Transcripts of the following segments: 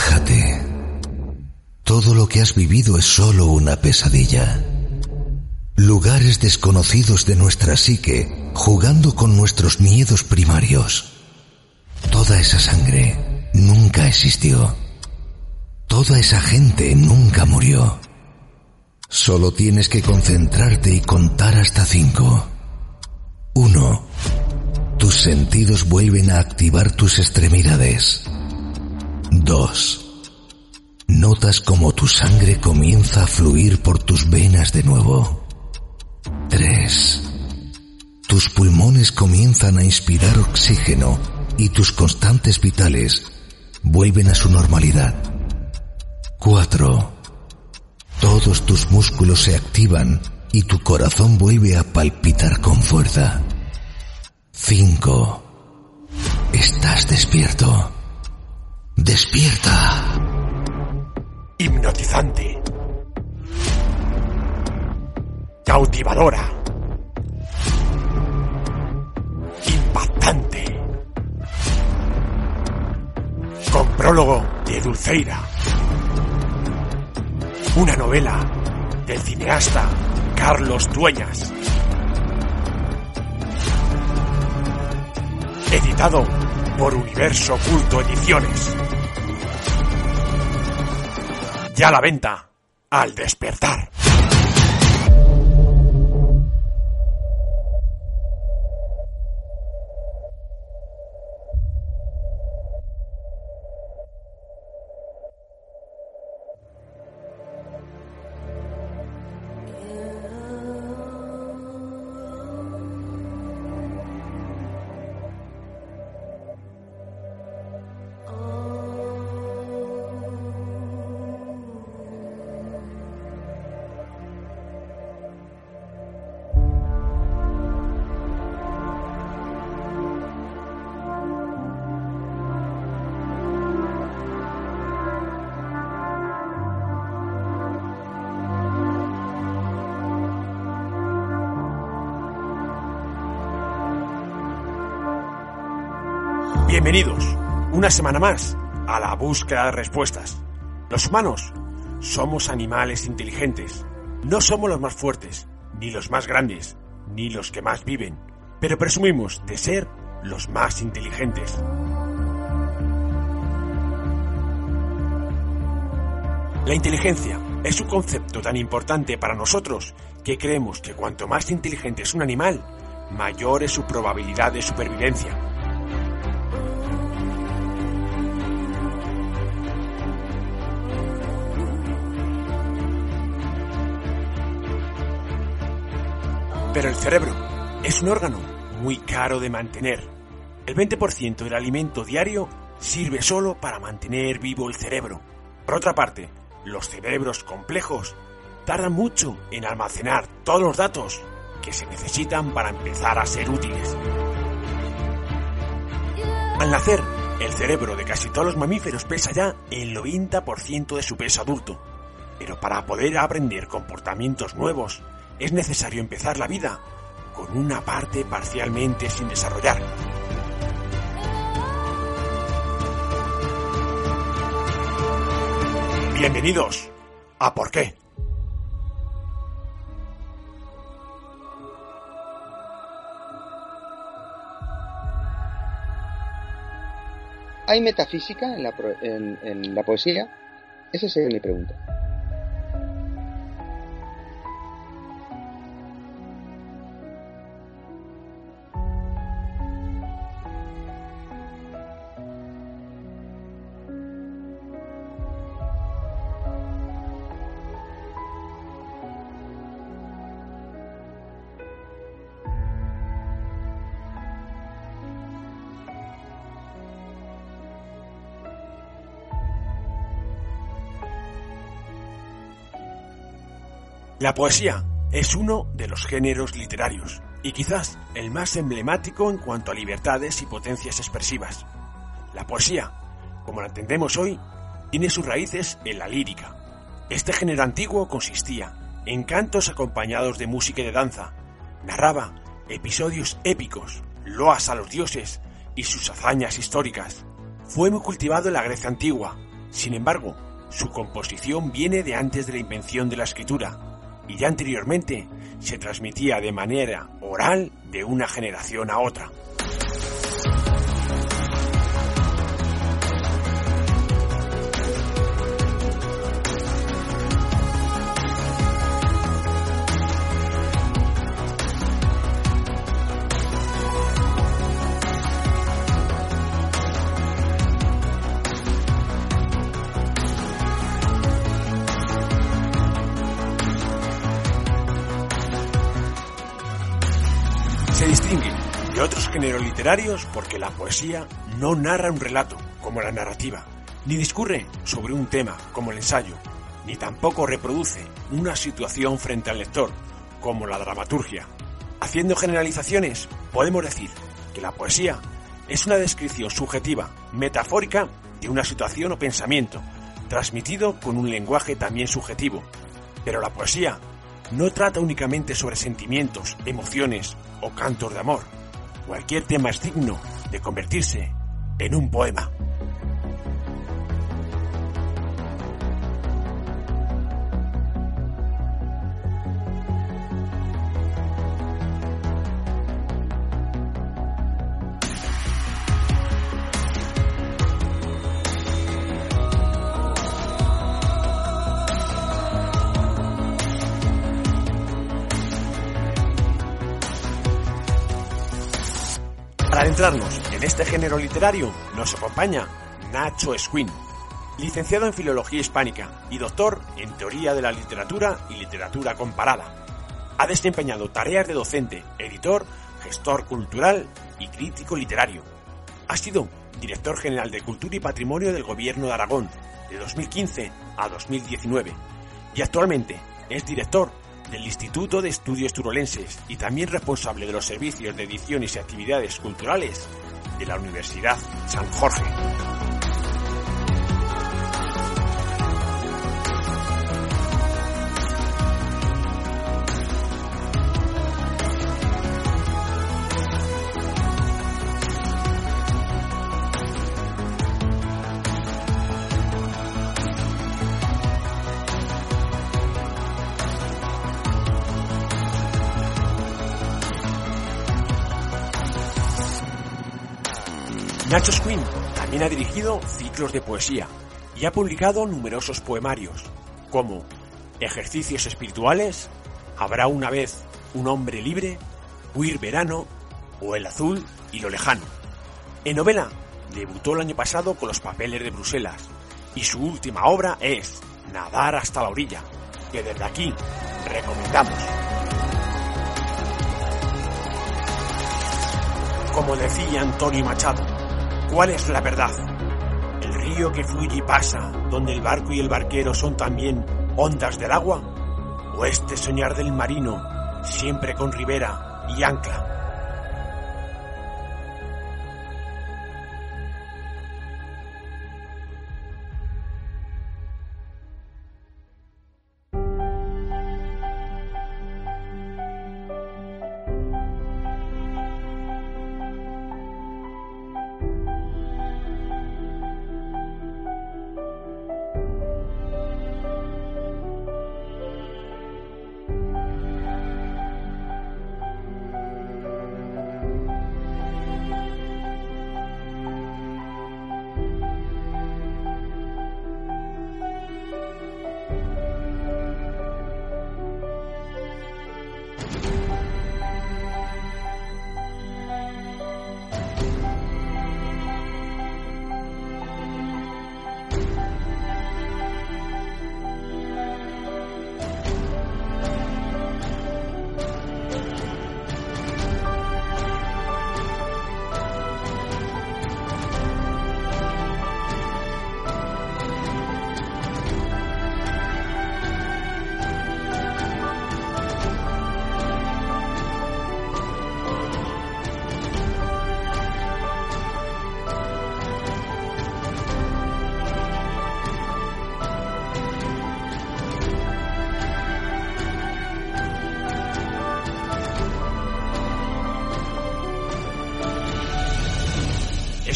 Relájate. Todo lo que has vivido es solo una pesadilla. Lugares desconocidos de nuestra psique, jugando con nuestros miedos primarios. Toda esa sangre nunca existió. Toda esa gente nunca murió. Solo tienes que concentrarte y contar hasta cinco. Uno. Tus sentidos vuelven a activar tus extremidades. Dos. Notas como tu sangre comienza a fluir por tus venas de nuevo. Tres. Tus pulmones comienzan a inspirar oxígeno y tus constantes vitales vuelven a su normalidad. Cuatro. Todos tus músculos se activan y tu corazón vuelve a palpitar con fuerza. 5. Estás despierto. Despierta. Hipnotizante. Cautivadora. Impactante. Con prólogo de Dulceira. Una novela del cineasta Carlos Dueñas. Editado por Universo Oculto Ediciones. Ya a la venta, al despertar. Bienvenidos, una semana más, a la búsqueda de respuestas. Los humanos somos animales inteligentes. No somos los más fuertes, ni los más grandes, ni los que más viven, pero presumimos de ser los más inteligentes. La inteligencia es un concepto tan importante para nosotros que creemos que cuanto más inteligente es un animal, mayor es su probabilidad de supervivencia. Pero el cerebro es un órgano muy caro de mantener. El 20% del alimento diario sirve solo para mantener vivo el cerebro. Por otra parte, los cerebros complejos tardan mucho en almacenar todos los datos que se necesitan para empezar a ser útiles. Al nacer, el cerebro de casi todos los mamíferos pesa ya el 90% de su peso adulto. Pero para poder aprender comportamientos nuevos, es necesario empezar la vida con una parte parcialmente sin desarrollar. Bienvenidos a ¿Por qué? ¿Hay metafísica en la, poesía? Esa sería mi pregunta. La poesía es uno de los géneros literarios y quizás el más emblemático en cuanto a libertades y potencias expresivas. La poesía, como la entendemos hoy, tiene sus raíces en la lírica. Este género antiguo consistía en cantos acompañados de música y de danza. Narraba episodios épicos, loas a los dioses y sus hazañas históricas. Fue muy cultivado en la Grecia antigua, Sin embargo, su composición viene de antes de la invención de la escritura y ya anteriormente se transmitía de manera oral de una generación a otra. De otros géneros literarios porque la poesía no narra un relato, como la narrativa, ni discurre sobre un tema, como el ensayo, ni tampoco reproduce una situación frente al lector, como la dramaturgia. Haciendo generalizaciones, podemos decir que la poesía es una descripción subjetiva, metafórica, de una situación o pensamiento, transmitido con un lenguaje también subjetivo. Pero la poesía no trata únicamente sobre sentimientos, emociones o cantos de amor. Cualquier tema es digno de convertirse en un poema. En este género literario nos acompaña Nacho Esquin, licenciado en Filología Hispánica y doctor en Teoría de la Literatura y Literatura Comparada. Ha desempeñado tareas de docente, editor, gestor cultural y crítico literario. Ha sido director general de Cultura y Patrimonio del Gobierno de Aragón de 2015 a 2019 y actualmente es director del Instituto de Estudios Turolenses y también responsable de los servicios de ediciones y actividades culturales de la Universidad San Jorge. Nacho Squin también ha dirigido ciclos de poesía y ha publicado numerosos poemarios, como Ejercicios Espirituales, Habrá una vez un hombre libre, Huir Verano o El Azul y lo Lejano. En novela, debutó el año pasado con Los Papeles de Bruselas y su última obra es Nadar hasta la orilla, que desde aquí recomendamos. Como decía Antonio Machado, ¿Cuál es la verdad? ¿El río que fluye y pasa, donde el barco y el barquero son también ondas del agua? ¿O este soñar del marino, siempre con ribera y ancla?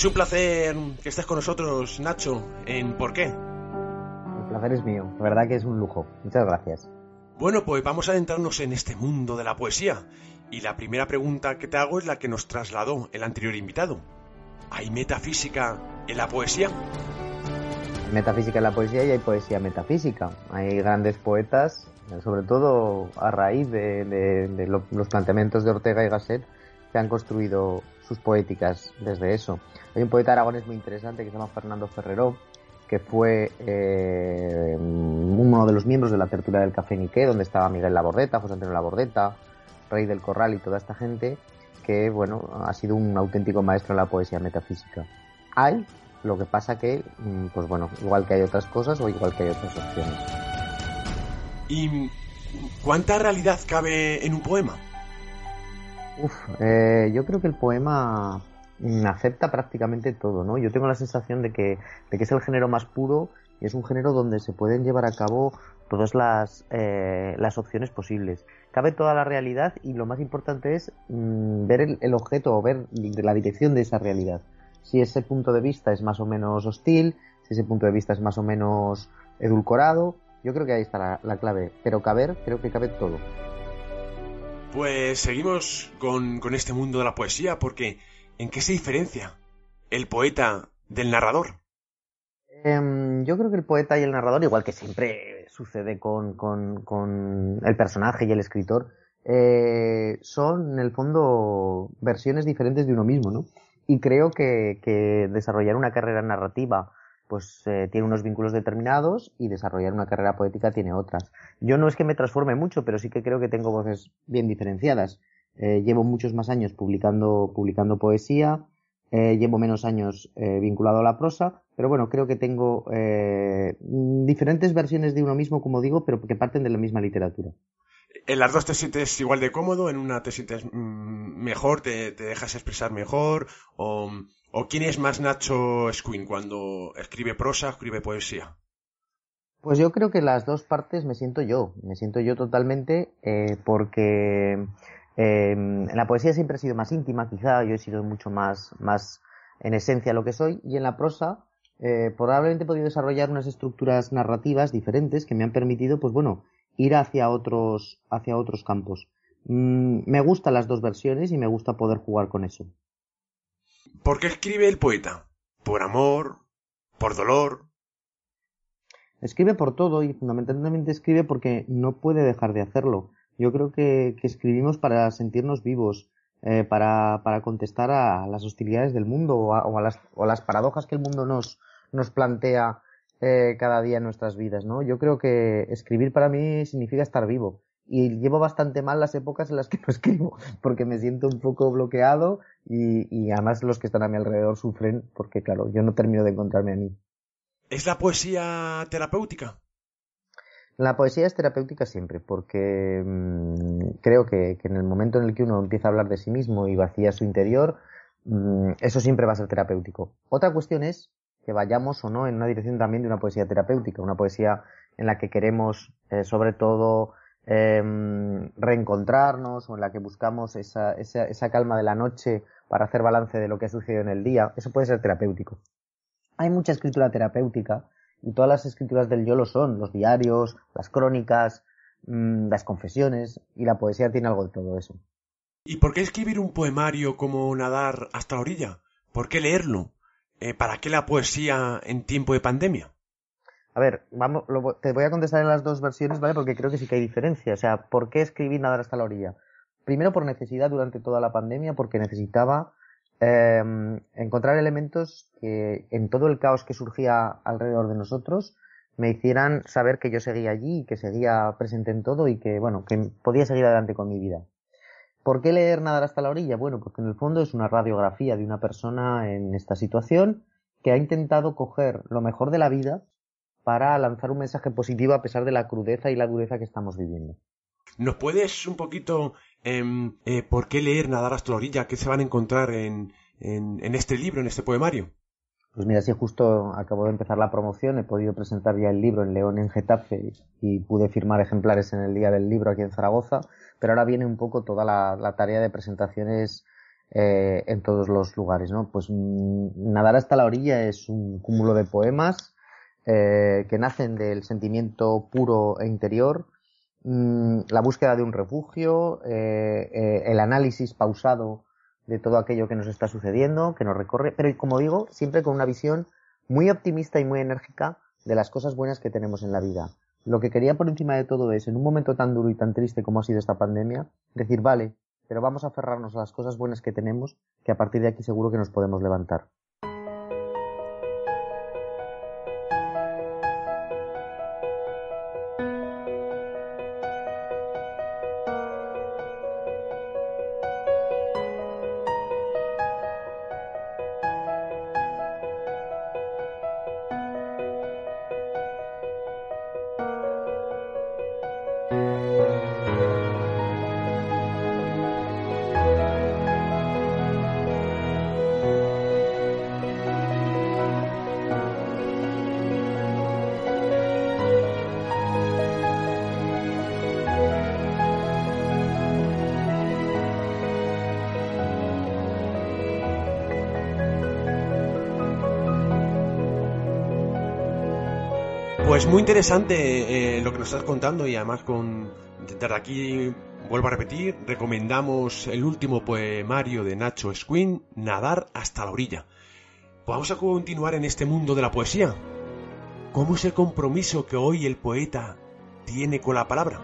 Es un placer que estés con nosotros, Nacho, en ¿Por qué? El placer es mío, la verdad que es un lujo. Muchas gracias. Bueno, pues vamos a adentrarnos en este mundo de la poesía. Y la primera pregunta que te hago es la que nos trasladó el anterior invitado. ¿Hay metafísica en la poesía? metafísica en la poesía y hay poesía metafísica. Hay grandes poetas, sobre todo a raíz de, los planteamientos de Ortega y Gasset, que han construido sus poéticas desde eso. Hay un poeta aragonés muy interesante que se llama Fernando Ferrero, que fue eh, uno de los miembros de la tertulia del Café Niqué, donde estaba Miguel Labordeta, José Antonio Labordeta, Rey del Corral y toda esta gente, que bueno, ha sido un auténtico maestro en la poesía metafísica. Hay lo que pasa que, mm, pues bueno, igual que hay otras cosas o igual que hay otras opciones. ¿Y cuánta realidad cabe en un poema? Uf, eh, yo creo que el poema acepta prácticamente todo, ¿no? Yo tengo la sensación de que, de que es el género más puro y es un género donde se pueden llevar a cabo todas las, eh, las opciones posibles. Cabe toda la realidad y lo más importante es mm, ver el, objeto o ver la dirección de esa realidad si ese punto de vista es más o menos hostil, si ese punto de vista es más o menos edulcorado. Yo creo que ahí está la, clave. Pero caber, creo que cabe todo. Pues seguimos con, este mundo de la poesía, porque ¿en qué se diferencia el poeta del narrador? Em, yo creo que el poeta y el narrador, igual que siempre sucede con, con, el personaje y el escritor, eh, son en el fondo versiones diferentes de uno mismo, ¿no? y creo que, que desarrollar una carrera narrativa pues eh, tiene unos vínculos determinados y desarrollar una carrera poética tiene otras. Yo no es que me transforme mucho, pero sí que creo que tengo voces bien diferenciadas. Eh, llevo muchos más años publicando, publicando poesía, eh, llevo menos años vinculado a la prosa, pero bueno, creo que tengo diferentes versiones de uno mismo, como digo, pero que parten de la misma literatura en las dos te sientes igual de cómodo, en una te sientes mm, mejor, te, dejas expresar mejor, o, quién es más Nacho Squin cuando escribe prosa, escribe poesía. Pues yo creo que las dos partes me siento yo, me siento yo totalmente, eh, porque en la poesía siempre he sido más íntima, quizá yo he sido mucho más, más en esencia lo que soy, y en la prosa eh, probablemente he podido desarrollar unas estructuras narrativas diferentes que me han permitido, pues bueno, ir hacia otros, hacia otros campos. Mm, me gustan las dos versiones y me gusta poder jugar con eso. ¿Por qué escribe el poeta? ¿Por amor? ¿Por dolor? Escribe por todo y fundamentalmente escribe porque no puede dejar de hacerlo. Yo creo que, escribimos para sentirnos vivos, eh, para, para, contestar a las hostilidades del mundo o a, las, o a las paradojas que el mundo nos, nos plantea eh, cada día en nuestras vidas, ¿no? Yo creo que escribir para mí significa estar vivo. Y llevo bastante mal las épocas en las que no escribo, porque me siento un poco bloqueado y, y además los que están a mi alrededor sufren porque, claro, yo no termino de encontrarme a mí. ¿Es la poesía terapéutica? La poesía es terapéutica siempre, porque mm, creo que, que, en el momento en el que uno empieza a hablar de sí mismo y vacía su interior, mm, eso siempre va a ser terapéutico. Otra cuestión es que vayamos o no en una dirección también de una poesía terapéutica, una poesía en la que queremos eh, sobre todo em, reencontrarnos o en la que buscamos esa, esa, esa calma de la noche para hacer balance de lo que ha sucedido en el día, eso puede ser terapéutico. Hay mucha escritura terapéutica y todas las escrituras del yo lo son, los diarios, las crónicas, mm, las confesiones y la poesía tiene algo de todo eso. ¿Y por qué escribir un poemario como nadar hasta la orilla? ¿Por qué leerlo? Eh, ¿para qué la poesía en tiempo de pandemia? A ver, vamos, te voy a contestar en las dos versiones, ¿vale? Porque creo que sí que hay diferencia. O sea, ¿por qué escribir nadar hasta la orilla? Primero por necesidad durante toda la pandemia, porque necesitaba em, encontrar elementos que en todo el caos que surgía alrededor de nosotros me hicieran saber que yo seguía allí que seguía presente en todo y que, bueno, que podía seguir adelante con mi vida. ¿Por qué leer Nadar hasta la orilla? Bueno, porque en el fondo es una radiografía de una persona en esta situación que ha intentado coger lo mejor de la vida para lanzar un mensaje positivo a pesar de la crudeza y la dureza que estamos viviendo. ¿Nos puedes un poquito em, eh, por qué leer Nadar hasta la orilla? ¿Qué se van a encontrar en, en este libro, en este poemario? Pues mira, si justo acabo de empezar la promoción, he podido presentar ya el libro en León en Getafe y pude firmar ejemplares en el día del libro aquí en Zaragoza pero ahora viene un poco toda la, tarea de presentaciones eh, en todos los lugares, ¿no? Pues mm, Nadar hasta la orilla es un cúmulo de poemas eh, que nacen del sentimiento puro e interior, mm, la búsqueda de un refugio, eh, el análisis pausado de todo aquello que nos está sucediendo, que nos recorre, pero como digo, siempre con una visión muy optimista y muy enérgica de las cosas buenas que tenemos en la vida. Lo que quería por encima de todo es, en un momento tan duro y tan triste como ha sido esta pandemia, decir, vale, pero vamos a aferrarnos a las cosas buenas que tenemos, que a partir de aquí seguro que nos podemos levantar. Pues muy interesante eh, lo que nos estás contando y además con desde aquí vuelvo a repetir, recomendamos el último poemario de Nacho Esquin, Nadar hasta la orilla. Vamos a continuar en este mundo de la poesía. ¿Cómo es el compromiso que hoy el poeta tiene con la palabra?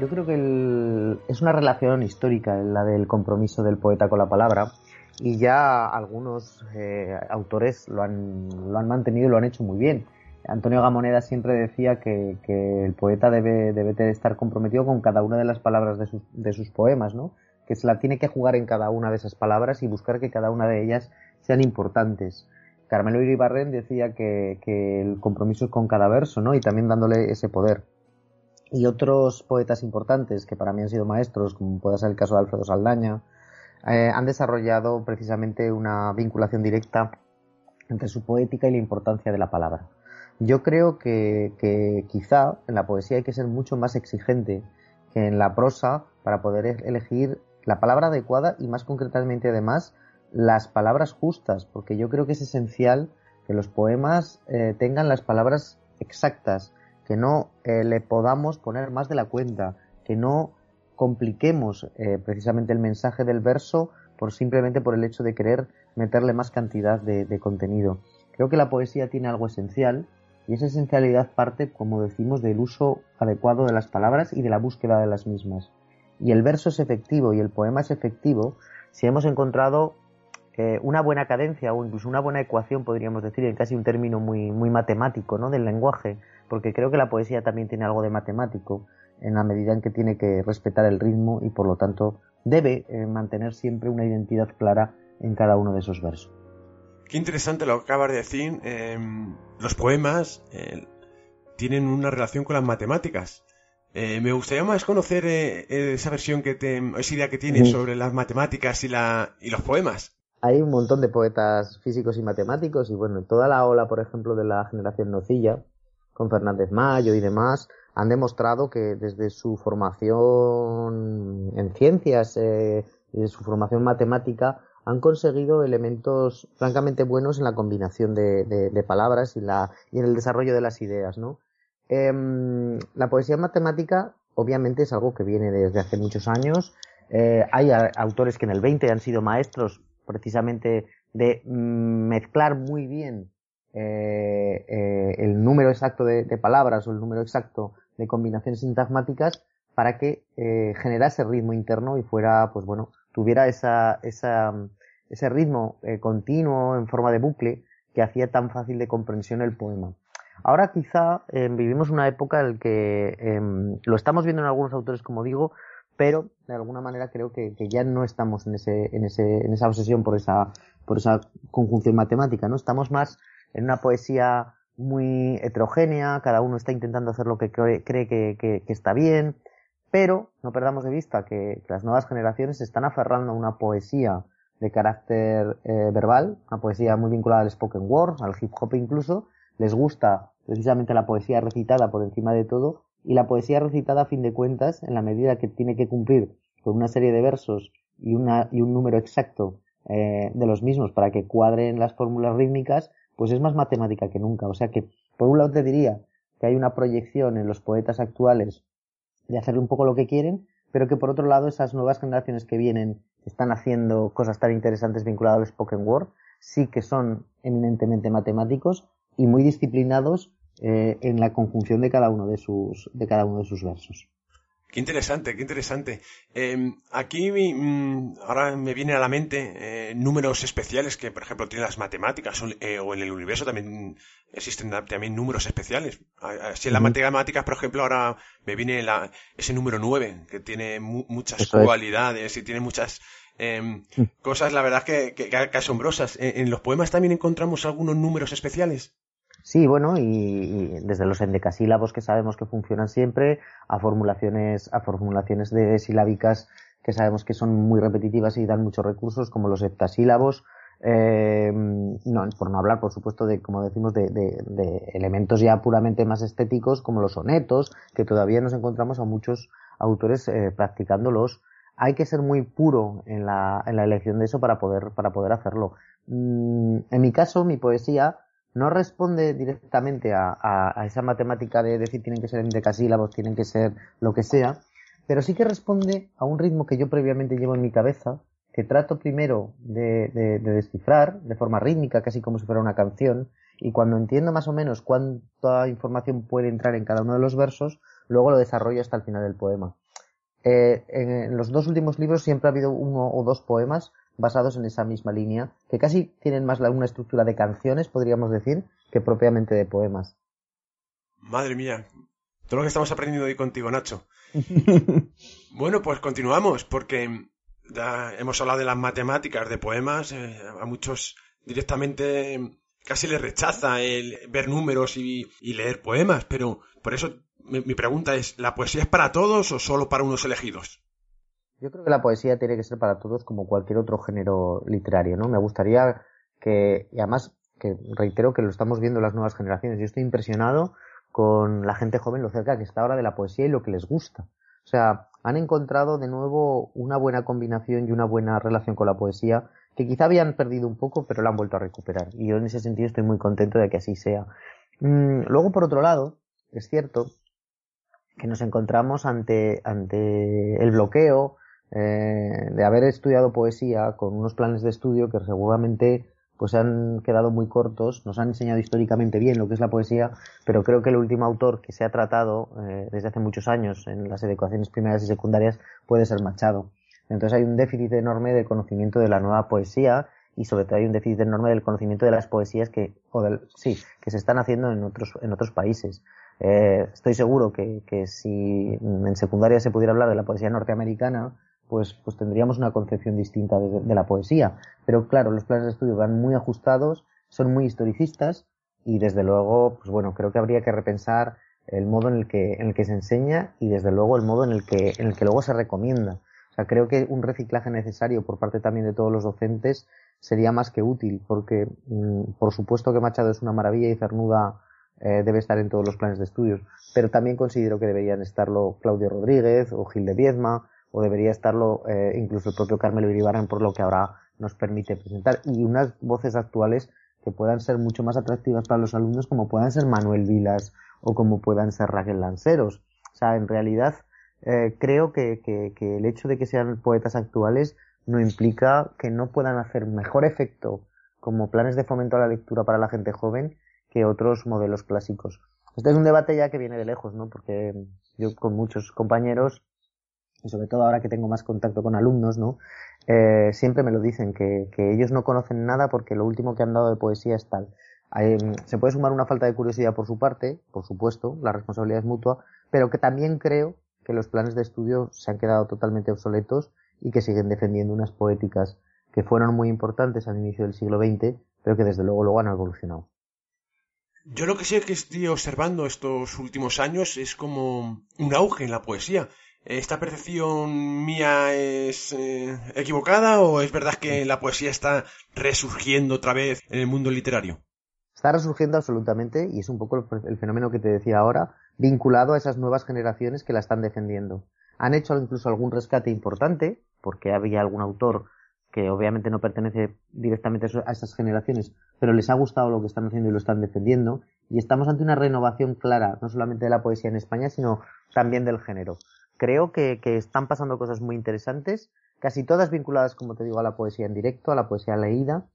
Yo creo que es una relación histórica la del compromiso del poeta con la palabra y ya algunos eh, autores lo han, lo han mantenido y lo han hecho muy bien. Antonio Gamoneda siempre decía que, el poeta debe, estar comprometido con cada una de las palabras de sus, poemas, ¿no? Que se la tiene que jugar en cada una de esas palabras y buscar que cada una de ellas sean importantes. Carmelo Iribarren decía que, que el compromiso es con cada verso, ¿no? Y también dándole ese poder. Y otros poetas importantes que para mí han sido maestros, como puede ser el caso de Alfredo Saldaña, eh, han desarrollado precisamente una vinculación directa entre su poética y la importancia de la palabra. Yo creo que, quizá en la poesía hay que ser mucho más exigente que en la prosa para poder e-, elegir la palabra adecuada y más concretamente además las palabras justas, porque yo creo que es esencial que los poemas eh, tengan las palabras exactas, que no eh, le podamos poner más de la cuenta, que no compliquemos eh, precisamente el mensaje del verso por simplemente por el hecho de querer meterle más cantidad de contenido. Creo que la poesía tiene algo esencial y esa esencialidad parte, como decimos, del uso adecuado de las palabras y de la búsqueda de las mismas. Y el verso es efectivo y el poema es efectivo si hemos encontrado eh, una buena cadencia o incluso una buena ecuación, podríamos decir, en casi un término muy, matemático, ¿no? Del lenguaje, porque creo que la poesía también tiene algo de matemático en la medida en que tiene que respetar el ritmo y por lo tanto debe eh, mantener siempre una identidad clara en cada uno de esos versos. Qué interesante lo que acabas de decir. Em, los poemas eh, tienen una relación con las matemáticas. Eh, me gustaría más conocer eh, esa versión que te, esa idea que tienes sobre las matemáticas y, la, y los poemas. Hay un montón de poetas físicos y matemáticos y bueno, toda la ola, por ejemplo, de la generación Nocilla, con Fernández Mayo y demás, han demostrado que desde su formación en ciencias, desde su formación matemática, han conseguido elementos francamente buenos en la combinación de, palabras y, en el desarrollo de las ideas. Em, la poesía matemática, obviamente, es algo que viene desde hace muchos años. Eh, hay autores que en el 20 han sido maestros precisamente de mezclar muy bien eh, eh, el número exacto de, palabras o el número exacto de combinaciones sintagmáticas para que generase ritmo interno y fuera, pues bueno, tuviera esa, ese ritmo eh, continuo en forma de bucle que hacía tan fácil de comprensión el poema. Ahora quizá eh, vivimos una época en la que em, lo estamos viendo en algunos autores, como digo, pero de alguna manera creo que, ya no estamos en, ese, en, ese, en esa obsesión por esa, por esa conjunción matemática, ¿no? Estamos más en una poesía muy heterogénea, cada uno está intentando hacer lo que cree, que, que, está bien, pero no perdamos de vista que las nuevas generaciones se están aferrando a una poesía de carácter eh, verbal, una poesía muy vinculada al spoken word, al hip hop incluso, les gusta precisamente la poesía recitada por encima de todo, y la poesía recitada a fin de cuentas, en la medida que tiene que cumplir con una serie de versos y, una, y un número exacto eh, de los mismos para que cuadren las fórmulas rítmicas, pues es más matemática que nunca. O sea que, por un lado te diría que hay una proyección en los poetas actuales de hacerle un poco lo que quieren, pero que por otro lado esas nuevas generaciones que vienen están haciendo cosas tan interesantes vinculadas al spoken word, sí que son eminentemente matemáticos y muy disciplinados eh, en la conjunción de cada uno de sus, de cada uno de sus versos. Qué interesante, qué interesante. Em, aquí mm, ahora me viene a la mente eh, números especiales que, por ejemplo, tienen las matemáticas eh, o en el universo también existen también números especiales. Así en las matemáticas, por ejemplo, ahora me viene la, ese número 9, que tiene muchas cualidades y tiene muchas em, mm. cosas, la verdad, que, que, asombrosas. ¿En los poemas también encontramos algunos números especiales? Sí, bueno, y, desde los endecasílabos que sabemos que funcionan siempre, a formulaciones, a formulaciones de silábicas que sabemos que son muy repetitivas y dan muchos recursos, como los heptasílabos, eh, no, por no hablar, por supuesto, de, como decimos, de, de, elementos ya puramente más estéticos, como los sonetos, que todavía nos encontramos a muchos autores eh, practicándolos. Hay que ser muy puro en la, en la elección de eso para poder, para poder hacerlo. Mm, en mi caso, mi poesía, no responde directamente a, esa matemática de decir tienen que ser en decasílabos, tienen que ser lo que sea, pero sí que responde a un ritmo que yo previamente llevo en mi cabeza, que trato primero de, descifrar de forma rítmica, casi como si fuera una canción, y cuando entiendo más o menos cuánta información puede entrar en cada uno de los versos, luego lo desarrollo hasta el final del poema. Eh, en los dos últimos libros siempre ha habido uno o dos poemas basados en esa misma línea, que casi tienen más una estructura de canciones, podríamos decir, que propiamente de poemas. Madre mía, todo lo que estamos aprendiendo hoy contigo, Nacho. bueno, pues continuamos, porque ya hemos hablado de las matemáticas de poemas, eh, a muchos directamente casi les rechaza el ver números y, leer poemas, pero por eso mi pregunta es, ¿la poesía es para todos o solo para unos elegidos? Yo creo que la poesía tiene que ser para todos como cualquier otro género literario, ¿no? Me gustaría que, y además, que reitero que lo estamos viendo las nuevas generaciones. Yo estoy impresionado con la gente joven, lo cerca que está ahora de la poesía y lo que les gusta. O sea, han encontrado de nuevo una buena combinación y una buena relación con la poesía que quizá habían perdido un poco, pero la han vuelto a recuperar. Y yo en ese sentido estoy muy contento de que así sea. Mm, luego, por otro lado, es cierto que nos encontramos ante, ante el bloqueo, eh, de haber estudiado poesía con unos planes de estudio que seguramente pues han quedado muy cortos, nos han enseñado históricamente bien lo que es la poesía, pero creo que el último autor que se ha tratado eh, desde hace muchos años en las educaciones primarias y secundarias puede ser Machado. Entonces hay un déficit enorme de conocimiento de la nueva poesía y sobre todo hay un déficit enorme del conocimiento de las poesías que, o del, sí, que se están haciendo en otros, en otros países. Eh, estoy seguro que, que si en secundaria se pudiera hablar de la poesía norteamericana, pues, pues tendríamos una concepción distinta de, la poesía. Pero claro, los planes de estudio van muy ajustados, son muy historicistas y desde luego, pues bueno, creo que habría que repensar el modo en el que, en el que se enseña y desde luego el modo en el que, en el que luego se recomienda. O sea, creo que un reciclaje necesario por parte también de todos los docentes sería más que útil, porque mm, por supuesto que Machado es una maravilla y Cernuda eh, debe estar en todos los planes de estudios, pero también considero que deberían estarlo Claudio Rodríguez o Gil de Viezma o debería estarlo eh, incluso el propio Carmelo Iribarren por lo que ahora nos permite presentar y unas voces actuales que puedan ser mucho más atractivas para los alumnos como puedan ser Manuel Vilas o como puedan ser Raquel Lanceros. O sea, en realidad eh, creo que, que el hecho de que sean poetas actuales no implica que no puedan hacer mejor efecto como planes de fomento a la lectura para la gente joven que otros modelos clásicos. Este es un debate ya que viene de lejos, ¿no? Porque yo con muchos compañeros y sobre todo ahora que tengo más contacto con alumnos, ¿no? Eh, siempre me lo dicen, que, ellos no conocen nada porque lo último que han dado de poesía es tal. se puede sumar una falta de curiosidad por su parte, por supuesto, la responsabilidad es mutua, pero que también creo que los planes de estudio se han quedado totalmente obsoletos y que siguen defendiendo unas poéticas que fueron muy importantes al inicio del siglo XX, pero que desde luego luego han evolucionado. Yo lo que sé que estoy observando estos últimos años es como un auge en la poesía. ¿Esta percepción mía es eh, equivocada o es verdad que la poesía está resurgiendo otra vez en el mundo literario? Está resurgiendo absolutamente y es un poco el fenómeno que te decía ahora, vinculado a esas nuevas generaciones que la están defendiendo. Han hecho incluso algún rescate importante, porque había algún autor que obviamente no pertenece directamente a esas generaciones, pero les ha gustado lo que están haciendo y lo están defendiendo. Y estamos ante una renovación clara, no solamente de la poesía en España, sino también del género. Creo que, están pasando cosas muy interesantes, casi todas vinculadas, como te digo, a la poesía en directo, a la poesía leída,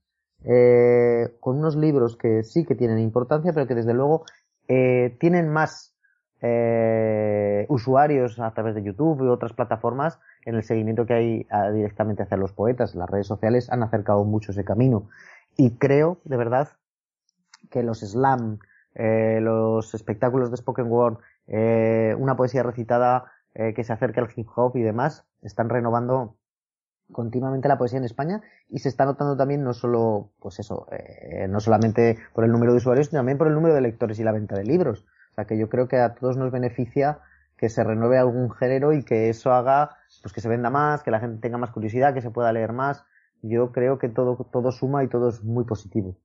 eh, con unos libros que sí que tienen importancia, pero que desde luego eh, tienen más eh, usuarios a través de YouTube y otras plataformas en el seguimiento que hay ah, directamente hacia los poetas. Las redes sociales han acercado mucho ese camino. Y creo, de verdad, que los slam, eh, los espectáculos de spoken word, eh, una poesía recitada eh, que se acerca al hip hop y demás, están renovando continuamente la poesía en España y se está notando también no solo, pues eso, eh, no solamente por el número de usuarios, sino también por el número de lectores y la venta de libros. O sea que yo creo que a todos nos beneficia que se renueve algún género y que eso haga pues que se venda más, que la gente tenga más curiosidad, que se pueda leer más. Yo creo que todo, todo suma y todo es muy positivo.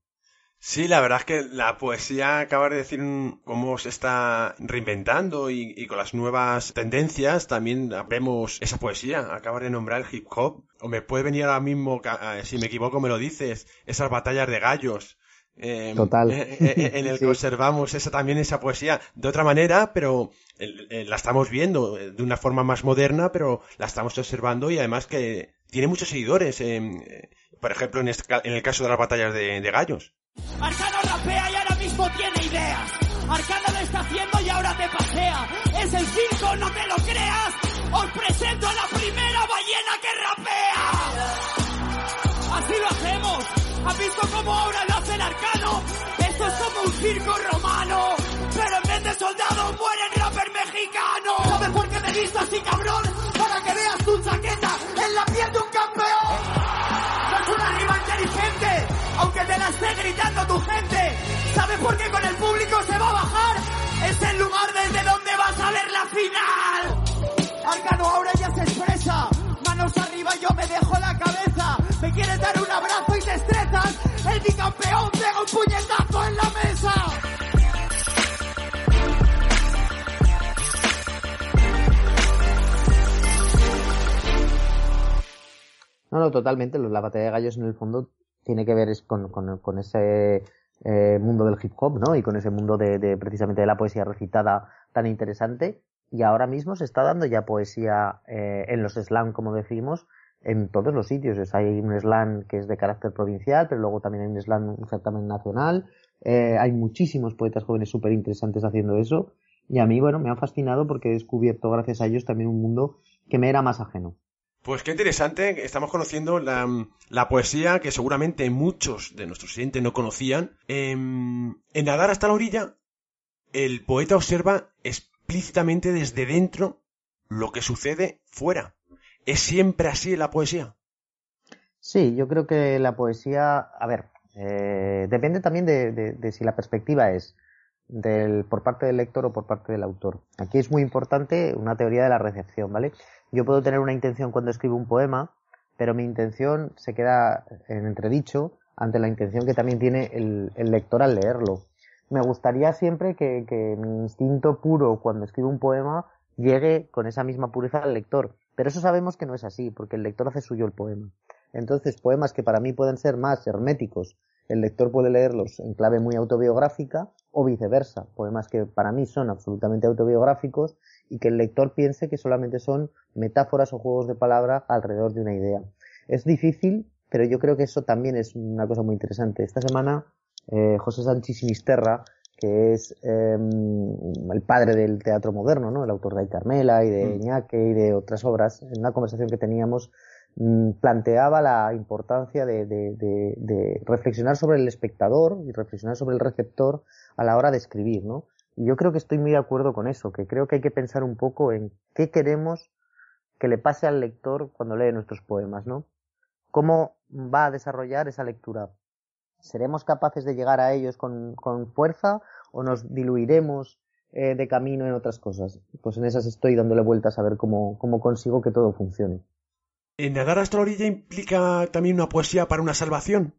Sí, la verdad es que la poesía acaba de decir cómo se está reinventando y, con las nuevas tendencias también vemos esa poesía. Acaba de nombrar el hip hop. O me puede venir ahora mismo, eh, si me equivoco me lo dices, esas batallas de gallos. Em, Total. Eh, eh, en el que observamos esa también esa poesía de otra manera, pero la estamos viendo de una forma más moderna, pero la estamos observando y además que tiene muchos seguidores. Em, por ejemplo, en, este en el caso de las batallas de gallos. Arcano rapea y ahora mismo tiene ideas. Arcano lo está haciendo y ahora te pasea. Es el 5, no te lo creas. Os presento a la primera ballena que rapea. Así lo hacemos. ¿Has visto cómo ahora lo hace el arcano? Esto es como un circo romano. Pero en vez de soldados mueren rapper mexicano. ¿Sabes por qué me visto así, cabrón? Para que veas tu chaqueta la esté gritando tu gente. ¿Sabes por qué con el público se va a bajar? Es el lugar desde donde vas a ver la final. Arcano ahora ya se expresa. Manos arriba yo me dejo la cabeza. Me quieres dar un abrazo y te estrechas. El bicampeón pega un puñetazo en la mesa. No, no, totalmente. La batalla de gallos en el fondo tiene que ver con, con, ese eh, mundo del hip hop, ¿no? Y con ese mundo de, precisamente de la poesía recitada tan interesante. Y ahora mismo se está dando ya poesía eh, en los slam, como decimos, en todos los sitios. hay un slam que es de carácter provincial, pero luego también hay un slam, un certamen nacional. Eh, hay muchísimos poetas jóvenes súper interesantes haciendo eso. Y a mí, bueno, me ha fascinado porque he descubierto, gracias a ellos, también un mundo que me era más ajeno. Pues qué interesante, estamos conociendo la, poesía que seguramente muchos de nuestros oyentes no conocían. En, en Nadar hasta la orilla, el poeta observa explícitamente desde dentro lo que sucede fuera. ¿Es siempre así la poesía? Sí, yo creo que la poesía, a ver, eh, depende también de, de, si la perspectiva es del, por parte del lector o por parte del autor. Aquí es muy importante una teoría de la recepción, ¿vale? Yo puedo tener una intención cuando escribo un poema, pero mi intención se queda en entredicho ante la intención que también tiene el, lector al leerlo. Me gustaría siempre que, que, mi instinto puro cuando escribo un poema llegue con esa misma pureza al lector. Pero eso sabemos que no es así, porque el lector hace suyo el poema. Entonces, poemas que para mí pueden ser más herméticos, el lector puede leerlos en clave muy autobiográfica, o viceversa, poemas que para mí son absolutamente autobiográficos y que el lector piense que solamente son metáforas o juegos de palabra alrededor de una idea. Es difícil, pero yo creo que eso también es una cosa muy interesante. Esta semana, eh, José Sánchez Sinisterra, que es em, el padre del teatro moderno, ¿no? el autor de Carmela y de mm. Ñaque y de otras obras, en una conversación que teníamos, planteaba la importancia de, de, reflexionar sobre el espectador y reflexionar sobre el receptor a la hora de escribir, ¿no? Y yo creo que estoy muy de acuerdo con eso, que creo que hay que pensar un poco en qué queremos que le pase al lector cuando lee nuestros poemas, ¿no? ¿Cómo va a desarrollar esa lectura? ¿Seremos capaces de llegar a ellos con, fuerza o nos diluiremos eh, de camino en otras cosas? Pues en esas estoy dándole vueltas a ver cómo consigo que todo funcione. ¿En nadar hasta la orilla implica también una poesía para una salvación?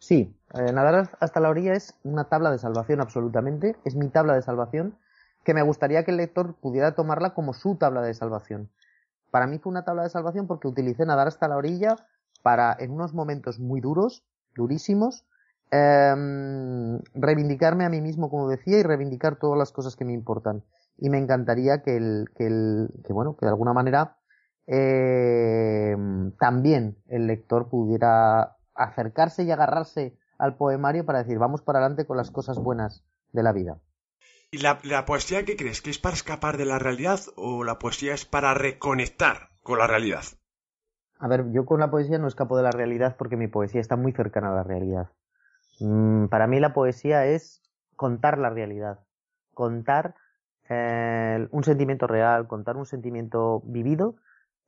Sí, eh, nadar hasta la orilla es una tabla de salvación absolutamente, es mi tabla de salvación que me gustaría que el lector pudiera tomarla como su tabla de salvación. Para mí fue una tabla de salvación porque utilicé nadar hasta la orilla para, en unos momentos muy duros, durísimos, em, reivindicarme a mí mismo, como decía, y reivindicar todas las cosas que me importan. Y me encantaría que el, que el, que bueno, que de alguna manera eh, también el lector pudiera acercarse y agarrarse al poemario para decir, vamos para adelante con las cosas buenas de la vida. ¿Y la, la poesía qué crees? ¿Que es para escapar de la realidad o la poesía es para reconectar con la realidad? A ver, yo con la poesía no escapo de la realidad porque mi poesía está muy cercana a la realidad. Mm, para mí la poesía es contar la realidad, contar eh, un sentimiento real, contar un sentimiento vivido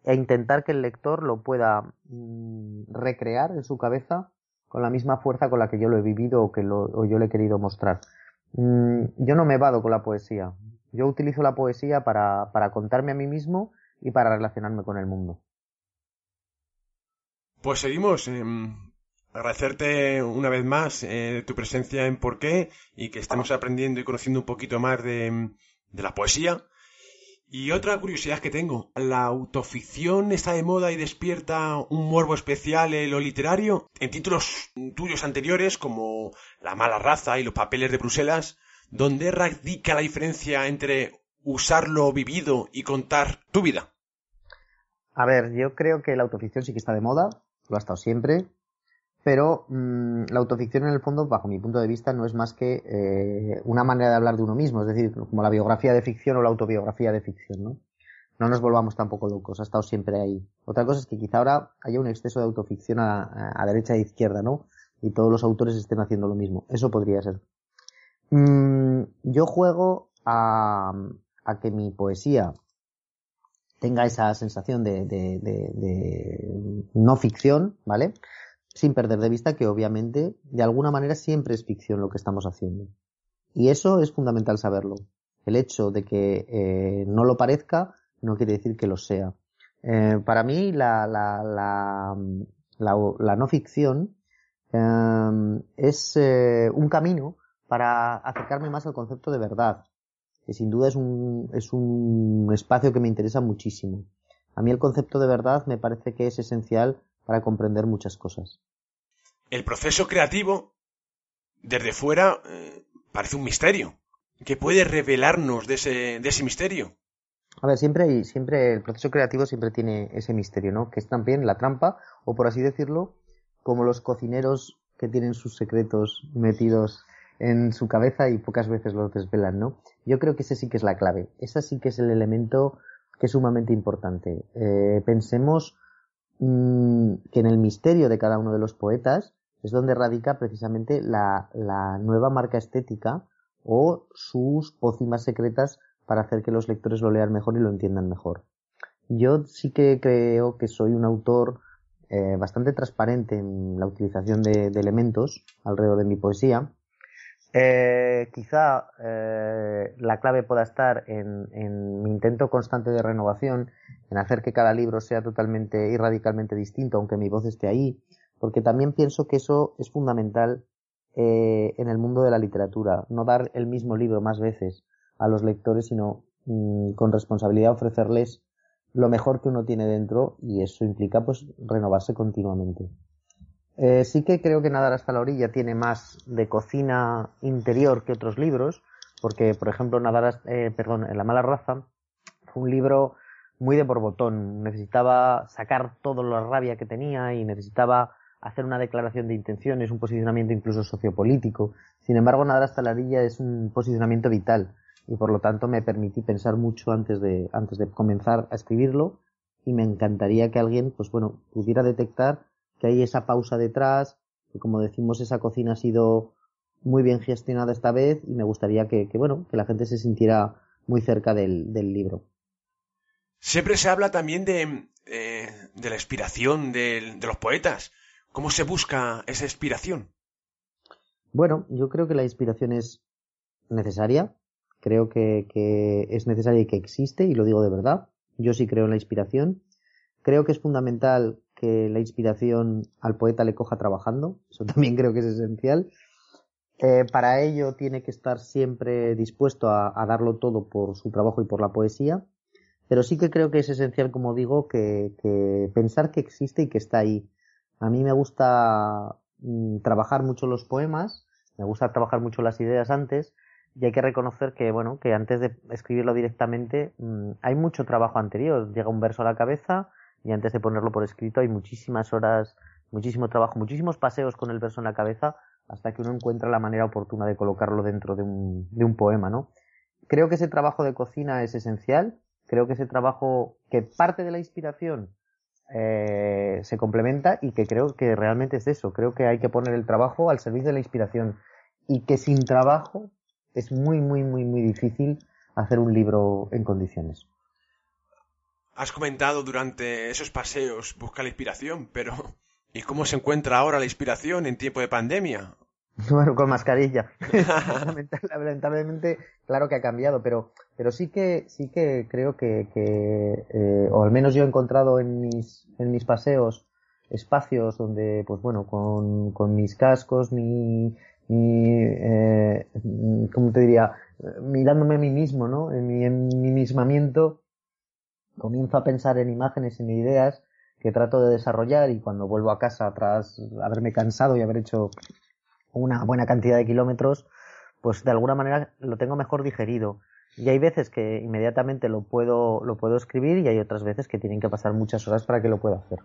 e intentar que el lector lo pueda mm, recrear en su cabeza con la misma fuerza con la que yo lo he vivido o que lo, yo le he querido mostrar. Mm, yo no me vado con la poesía. Yo utilizo la poesía para, para contarme a mí mismo y para relacionarme con el mundo. Pues seguimos. Eh, agradecerte una vez más eh, tu presencia en Por qué y que estemos aprendiendo y conociendo un poquito más de, de la poesía. Y otra curiosidad que tengo, ¿la autoficción está de moda y despierta un morbo especial en lo literario? En títulos tuyos anteriores, como La mala raza y los papeles de Bruselas, ¿dónde radica la diferencia entre usar lo vivido y contar tu vida? A ver, yo creo que la autoficción sí que está de moda, lo ha estado siempre, pero mmm, la autoficción en el fondo, bajo mi punto de vista, no es más que eh, una manera de hablar de uno mismo, es decir, como la biografía de ficción o la autobiografía de ficción, ¿no? No nos volvamos tampoco locos, ha estado siempre ahí. Otra cosa es que quizá ahora haya un exceso de autoficción a, a, a derecha e izquierda, ¿no? Y todos los autores estén haciendo lo mismo. Eso podría ser. Mm, yo juego a, a, que mi poesía tenga esa sensación de, de, de, de no ficción, ¿vale? Sin perder de vista que obviamente de alguna manera siempre es ficción lo que estamos haciendo. Y eso es fundamental saberlo. El hecho de que eh, no lo parezca no quiere decir que lo sea. Eh, para mí la, la, la, la, no ficción eh, es eh, un camino para acercarme más al concepto de verdad, que sin duda es un, es un espacio que me interesa muchísimo. A mí el concepto de verdad me parece que es esencial para comprender muchas cosas. El proceso creativo, desde fuera, eh, parece un misterio. ¿Qué puede revelarnos de ese, de ese misterio? A ver, siempre hay, siempre el proceso creativo siempre tiene ese misterio, ¿no? Que es también la trampa, o por así decirlo, como los cocineros que tienen sus secretos metidos en su cabeza y pocas veces los desvelan, ¿no? Yo creo que ese sí que es la clave. Ese sí que es el elemento que es sumamente importante. Eh, pensemos mmm, que en el misterio de cada uno de los poetas es donde radica precisamente la, la nueva marca estética o sus pócimas secretas para hacer que los lectores lo lean mejor y lo entiendan mejor. Yo sí que creo que soy un autor eh, bastante transparente en la utilización de, elementos alrededor de mi poesía. Eh, quizá eh, la clave pueda estar en, mi intento constante de renovación, en hacer que cada libro sea totalmente y radicalmente distinto, aunque mi voz esté ahí, porque también pienso que eso es fundamental eh, en el mundo de la literatura, no dar el mismo libro más veces a los lectores, sino mmm, con responsabilidad ofrecerles lo mejor que uno tiene dentro y eso implica pues renovarse continuamente. Eh, sí que creo que Nadar hasta la orilla tiene más de cocina interior que otros libros, porque por ejemplo Nadar, eh, perdón, La mala raza fue un libro muy de borbotón, necesitaba sacar toda la rabia que tenía y necesitaba hacer una declaración de intenciones, un posicionamiento incluso sociopolítico. Sin embargo, nadar hasta la orilla es un posicionamiento vital y por lo tanto me permití pensar mucho antes de, antes de comenzar a escribirlo y me encantaría que alguien, pues bueno, pudiera detectar que hay esa pausa detrás, que como decimos esa cocina ha sido muy bien gestionada esta vez y me gustaría que, que bueno, que la gente se sintiera muy cerca del, del libro. Siempre se habla también de, eh, de la inspiración de, de los poetas. ¿Cómo se busca esa inspiración? Bueno, yo creo que la inspiración es necesaria. Creo que, que, es necesaria y que existe, y lo digo de verdad. Yo sí creo en la inspiración. Creo que es fundamental que la inspiración al poeta le coja trabajando. Eso también creo que es esencial. Eh, para ello tiene que estar siempre dispuesto a, darlo todo por su trabajo y por la poesía, pero sí que creo que es esencial, como digo, que, pensar que existe y que está ahí. A mí me gusta mm, trabajar mucho los poemas, me gusta trabajar mucho las ideas antes, y hay que reconocer que, bueno, que antes de escribirlo directamente mm, hay mucho trabajo anterior. Llega un verso a la cabeza y antes de ponerlo por escrito hay muchísimas horas, muchísimo trabajo, muchísimos paseos con el verso en la cabeza hasta que uno encuentra la manera oportuna de colocarlo dentro de un, de un poema, ¿no? Creo que ese trabajo de cocina es esencial, creo que ese trabajo que parte de la inspiración eh, se complementa y que creo que realmente es eso, creo que hay que poner el trabajo al servicio de la inspiración y que sin trabajo es muy, muy, muy, muy difícil hacer un libro en condiciones. Has comentado durante esos paseos buscar la inspiración, pero ¿y cómo se encuentra ahora la inspiración en tiempo de pandemia? Bueno, con mascarilla. Lamentablemente, claro que ha cambiado, pero, pero sí que, sí que creo que, que eh, o al menos yo he encontrado en mis, en mis paseos espacios donde, pues bueno, con, con mis cascos, mi, mi eh, ¿cómo te diría? Mirándome a mí mismo, ¿no? En mi, en mi mismamiento, comienzo a pensar en imágenes, en ideas que trato de desarrollar y cuando vuelvo a casa tras haberme cansado y haber hecho una buena cantidad de kilómetros, pues de alguna manera lo tengo mejor digerido. Y hay veces que inmediatamente lo puedo, lo puedo escribir y hay otras veces que tienen que pasar muchas horas para que lo pueda hacer.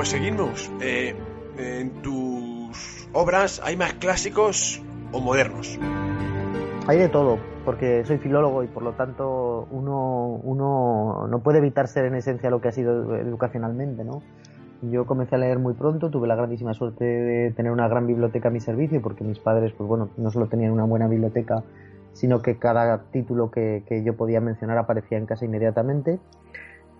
Pues seguimos. Eh, en tus obras hay más clásicos o modernos. Hay de todo, porque soy filólogo y por lo tanto uno, uno no puede evitar ser en esencia lo que ha sido educacionalmente, ¿no? Yo comencé a leer muy pronto, tuve la grandísima suerte de tener una gran biblioteca a mi servicio, porque mis padres, pues bueno, no solo tenían una buena biblioteca, sino que cada título que, yo podía mencionar aparecía en casa inmediatamente.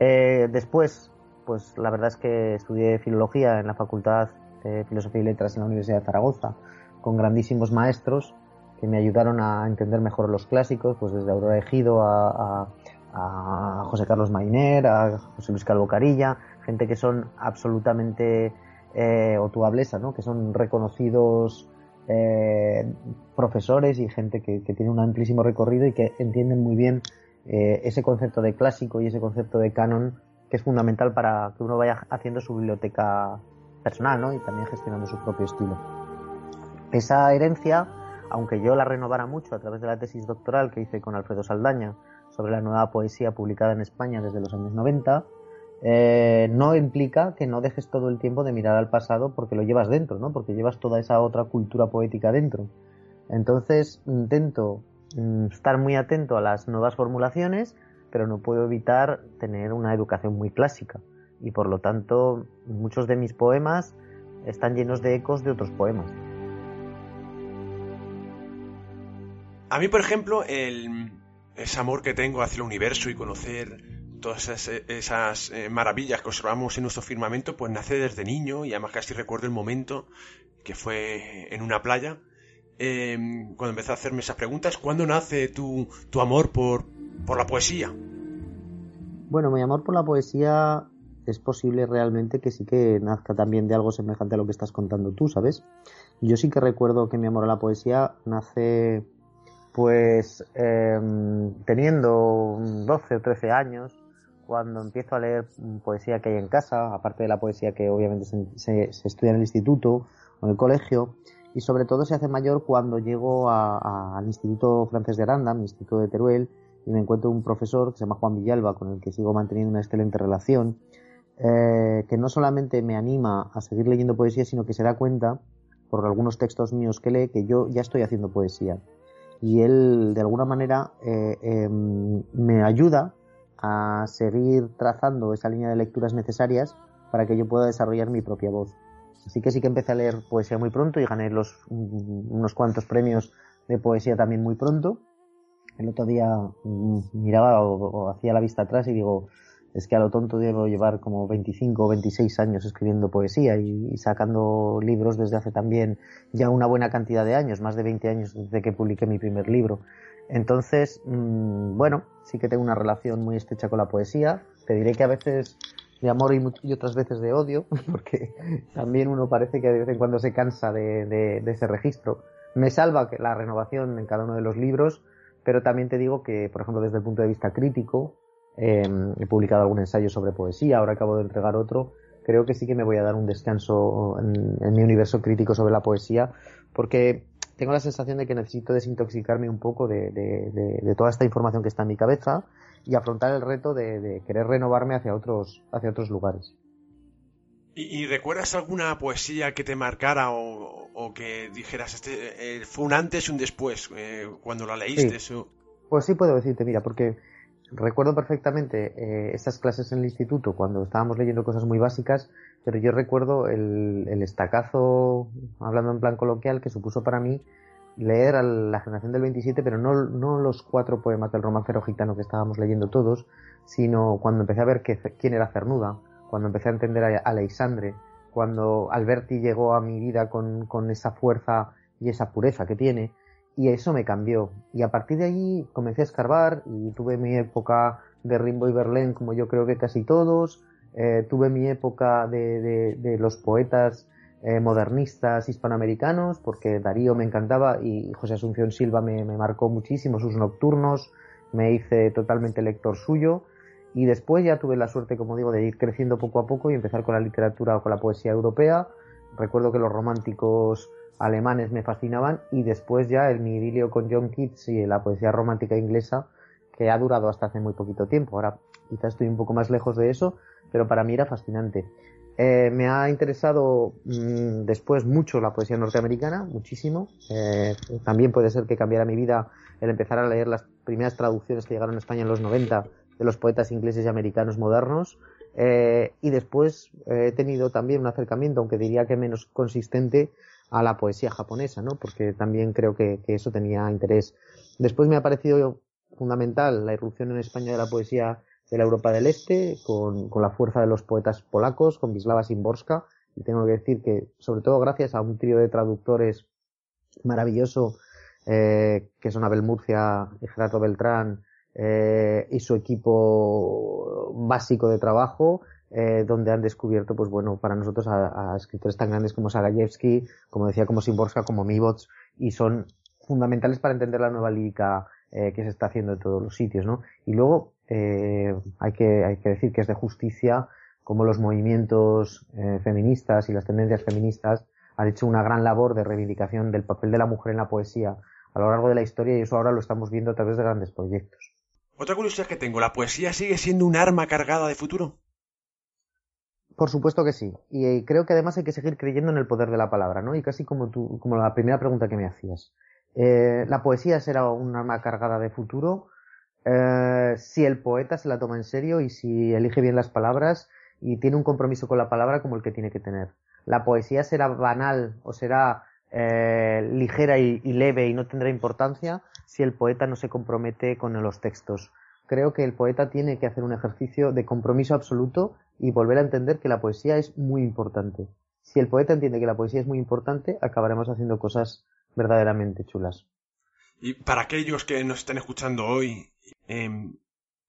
Eh, después pues la verdad es que estudié filología en la Facultad de Filosofía y Letras en la Universidad de Zaragoza, con grandísimos maestros que me ayudaron a entender mejor los clásicos, pues desde Aurora Ejido a, José Carlos Mainer, a José Luis Calvo Carilla, gente que son absolutamente, eh, o tu ¿no? que son reconocidos eh, profesores y gente que, tiene un amplísimo recorrido y que entienden muy bien eh, ese concepto de clásico y ese concepto de canon que es fundamental para que uno vaya haciendo su biblioteca personal, ¿no? Y también gestionando su propio estilo. Esa herencia, aunque yo la renovara mucho a través de la tesis doctoral que hice con Alfredo Saldaña sobre la nueva poesía publicada en España desde los años 90, eh, no implica que no dejes todo el tiempo de mirar al pasado porque lo llevas dentro, ¿no? Porque llevas toda esa otra cultura poética dentro. Entonces intento mm, estar muy atento a las nuevas formulaciones, pero no puedo evitar tener una educación muy clásica. Y por lo tanto, muchos de mis poemas están llenos de ecos de otros poemas. A mí, por ejemplo, el, ese amor que tengo hacia el universo y conocer todas esas, eh, maravillas que observamos en nuestro firmamento, pues nace desde niño y además casi recuerdo el momento que fue en una playa, em, cuando empecé a hacerme esas preguntas, ¿cuándo nace tu, tu amor por, por la poesía? Bueno, mi amor por la poesía es posible realmente que sí que nazca también de algo semejante a lo que estás contando tú, ¿sabes? Yo sí que recuerdo que mi amor a la poesía nace pues em, teniendo 12 o 13 años, cuando empiezo a leer poesía que hay en casa, aparte de la poesía que obviamente se, estudia en el instituto o en el colegio, y sobre todo se hace mayor cuando llego al Instituto Francés de Aranda, mi Instituto de Teruel, y me encuentro un profesor que se llama Juan Villalba, con el que sigo manteniendo una excelente relación, eh, que no solamente me anima a seguir leyendo poesía, sino que se da cuenta, por algunos textos míos que lee, que yo ya estoy haciendo poesía. Y él, de alguna manera, eh, em, me ayuda a seguir trazando esa línea de lecturas necesarias para que yo pueda desarrollar mi propia voz. Así que sí que empecé a leer poesía muy pronto y gané unos cuantos premios de poesía también muy pronto. El otro día mm, miraba o, hacía la vista atrás y digo, es que a lo tonto debo llevar como 25 o 26 años escribiendo poesía y, sacando libros desde hace también ya una buena cantidad de años, más de 20 años desde que publiqué mi primer libro. Entonces, mm, bueno, sí que tengo una relación muy estrecha con la poesía. Te diré que a veces de amor y, otras veces de odio, porque también uno parece que de vez en cuando se cansa de, ese registro. Me salva la renovación en cada uno de los libros, pero también te digo que, por ejemplo, desde el punto de vista crítico, em, he publicado algún ensayo sobre poesía, ahora acabo de entregar otro. Creo que sí que me voy a dar un descanso en mi universo crítico sobre la poesía, porque tengo la sensación de que necesito desintoxicarme un poco de, toda esta información que está en mi cabeza y afrontar el reto de, querer renovarme hacia otros, hacia otros lugares. ¿Y, recuerdas alguna poesía que te marcara o, que dijeras, este eh, fue un antes y un después eh, cuando la leíste? Pues sí puedo decirte, mira, porque recuerdo perfectamente eh, estas clases en el instituto cuando estábamos leyendo cosas muy básicas pero yo recuerdo el, el estacazo, hablando en plan coloquial, que supuso para mí leer a la generación del 27, pero no, no los cuatro poemas del romancero gitano que estábamos leyendo todos, sino cuando empecé a ver que, quién era Cernuda, cuando empecé a entender a Alexandre, cuando Alberti llegó a mi vida con, esa fuerza y esa pureza que tiene, y eso me cambió. Y a partir de ahí comencé a escarbar y tuve mi época de Rimbaud y Verlaine, como yo creo que casi todos, eh, tuve mi época de, los poetas eh, modernistas hispanoamericanos, porque Darío me encantaba y José Asunción Silva me, marcó muchísimo, sus nocturnos, me hice totalmente lector suyo. Y después ya tuve la suerte, como digo, de ir creciendo poco a poco y empezar con la literatura o con la poesía europea. Recuerdo que los románticos alemanes me fascinaban y después ya el mi idilio con John Keats y la poesía romántica inglesa que ha durado hasta hace muy poquito tiempo. Ahora quizás estoy un poco más lejos de eso, pero para mí era fascinante. Eh, me ha interesado mm, después mucho la poesía norteamericana, muchísimo. Eh, también puede ser que cambiara mi vida el empezar a leer las primeras traducciones que llegaron a España en los 90 de los poetas ingleses y americanos modernos. Eh, y después he tenido también un acercamiento, aunque diría que menos consistente, a la poesía japonesa, ¿no? Porque también creo que, que eso tenía interés. Después me ha parecido fundamental la irrupción en España de la poesía de la Europa del Este, con, con la fuerza de los poetas polacos, con Wisława Szymborska, y tengo que decir que, sobre todo gracias a un trío de traductores maravilloso, eh, que son Abel Murcia y Gerardo Beltrán, eh, y su equipo básico de trabajo, eh, donde han descubierto, pues bueno, para nosotros a, escritores tan grandes como Sagayevsky, como decía, como Szymborska, como Mibots, y son fundamentales para entender la nueva lírica eh, que se está haciendo en todos los sitios, ¿no? Y luego eh, hay, que, hay que decir que es de justicia como los movimientos eh, feministas y las tendencias feministas han hecho una gran labor de reivindicación del papel de la mujer en la poesía a lo largo de la historia y eso ahora lo estamos viendo a través de grandes proyectos. Otra curiosidad que tengo, ¿la poesía sigue siendo un arma cargada de futuro? Por supuesto que sí. Y creo que además hay que seguir creyendo en el poder de la palabra, ¿no? Y casi como tú, como la primera pregunta que me hacías. Eh, la poesía será un arma cargada de futuro eh, si el poeta se la toma en serio y si elige bien las palabras y tiene un compromiso con la palabra como el que tiene que tener. La poesía será banal o será eh, ligera y, leve y no tendrá importancia si el poeta no se compromete con los textos. Creo que el poeta tiene que hacer un ejercicio de compromiso absoluto y volver a entender que la poesía es muy importante. Si el poeta entiende que la poesía es muy importante, acabaremos haciendo cosas verdaderamente chulas. Y para aquellos que nos están escuchando hoy, eh,